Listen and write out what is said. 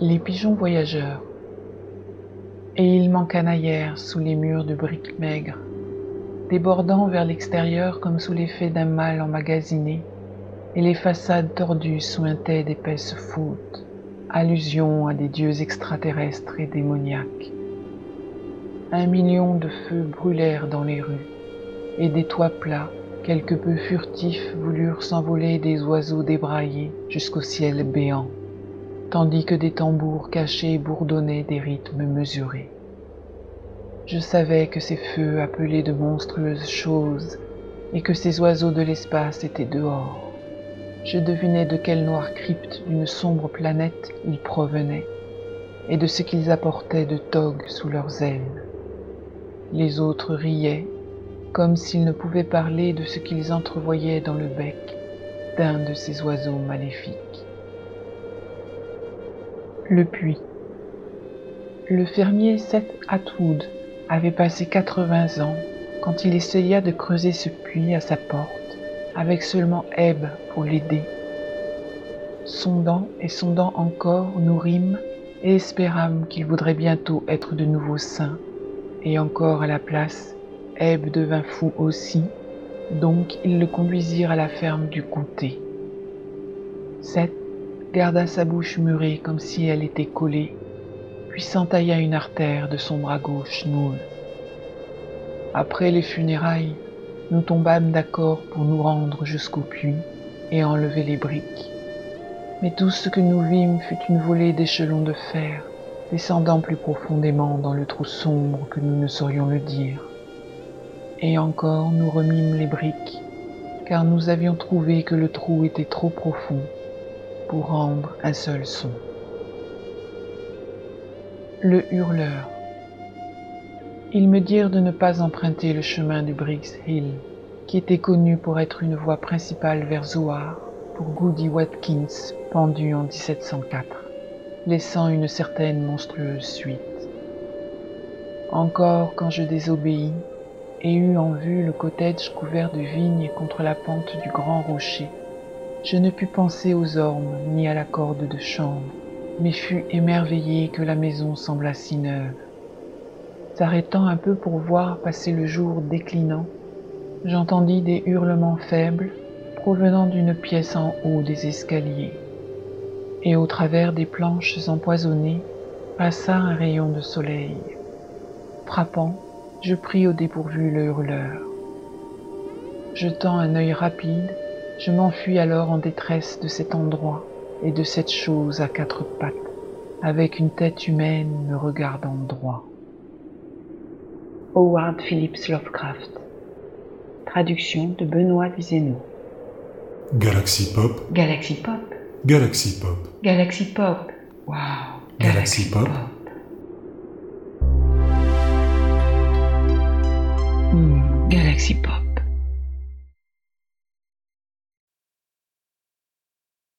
Les pigeons voyageurs. Et ils m'encanaillèrent sous les murs de briques maigres, débordant vers l'extérieur comme sous l'effet d'un mal emmagasiné, et les façades tordues sointaient d'épaisses fautes, allusion à des dieux extraterrestres et démoniaques. Un million de feux brûlèrent dans les rues, et des toits plats, quelque peu furtifs, voulurent s'envoler des oiseaux débraillés jusqu'au ciel béant, tandis que des tambours cachés bourdonnaient des rythmes mesurés. Je savais que ces feux appelaient de monstrueuses choses et que ces oiseaux de l'espace étaient dehors. Je devinais de quelle noire crypte d'une sombre planète ils provenaient et de ce qu'ils apportaient de togues sous leurs ailes. Les autres riaient comme s'ils ne pouvaient parler de ce qu'ils entrevoyaient dans le bec d'un de ces oiseaux maléfiques. Le puits. Le fermier Seth Atwood avait passé 80 ans quand il essaya de creuser ce puits à sa porte avec seulement Ebb pour l'aider. Sondant et sondant encore, nous rîmes et espérâmes qu'il voudrait bientôt être de nouveau saint. Et encore à la place, Ebb devint fou aussi, donc ils le conduisirent à la ferme du comté. Seth garda sa bouche murée comme si elle était collée, puis s'entailla une artère de son bras gauche noueux. Après les funérailles, nous tombâmes d'accord pour nous rendre jusqu'au puits et enlever les briques. Mais tout ce que nous vîmes fut une volée d'échelons de fer, descendant plus profondément dans le trou sombre que nous ne saurions le dire. Et encore nous remîmes les briques, car nous avions trouvé que le trou était trop profond pour rendre un seul son. Le hurleur. Ils me dirent de ne pas emprunter le chemin du Briggs Hill, qui était connu pour être une voie principale vers Zoar pour Goody Watkins, pendu en 1704, laissant une certaine monstrueuse suite. Encore quand je désobéis et eus en vue le cottage couvert de vignes contre la pente du grand rocher, je ne pus penser aux ormes ni à la corde de chambre, mais fus émerveillé que la maison semblât si neuve. S'arrêtant un peu pour voir passer le jour déclinant, j'entendis des hurlements faibles provenant d'une pièce en haut des escaliers, et au travers des planches empoisonnées passa un rayon de soleil. Frappant, je pris au dépourvu le hurleur. Jetant un œil rapide, je m'enfuis alors en détresse de cet endroit et de cette chose à quatre pattes, avec une tête humaine me regardant droit. Howard Phillips Lovecraft. Traduction de Benoît Vizeno. Galaxy Pop. Galaxy Pop. Galaxy Pop. Galaxy Pop. Wow. Galaxy Pop. Galaxy Pop.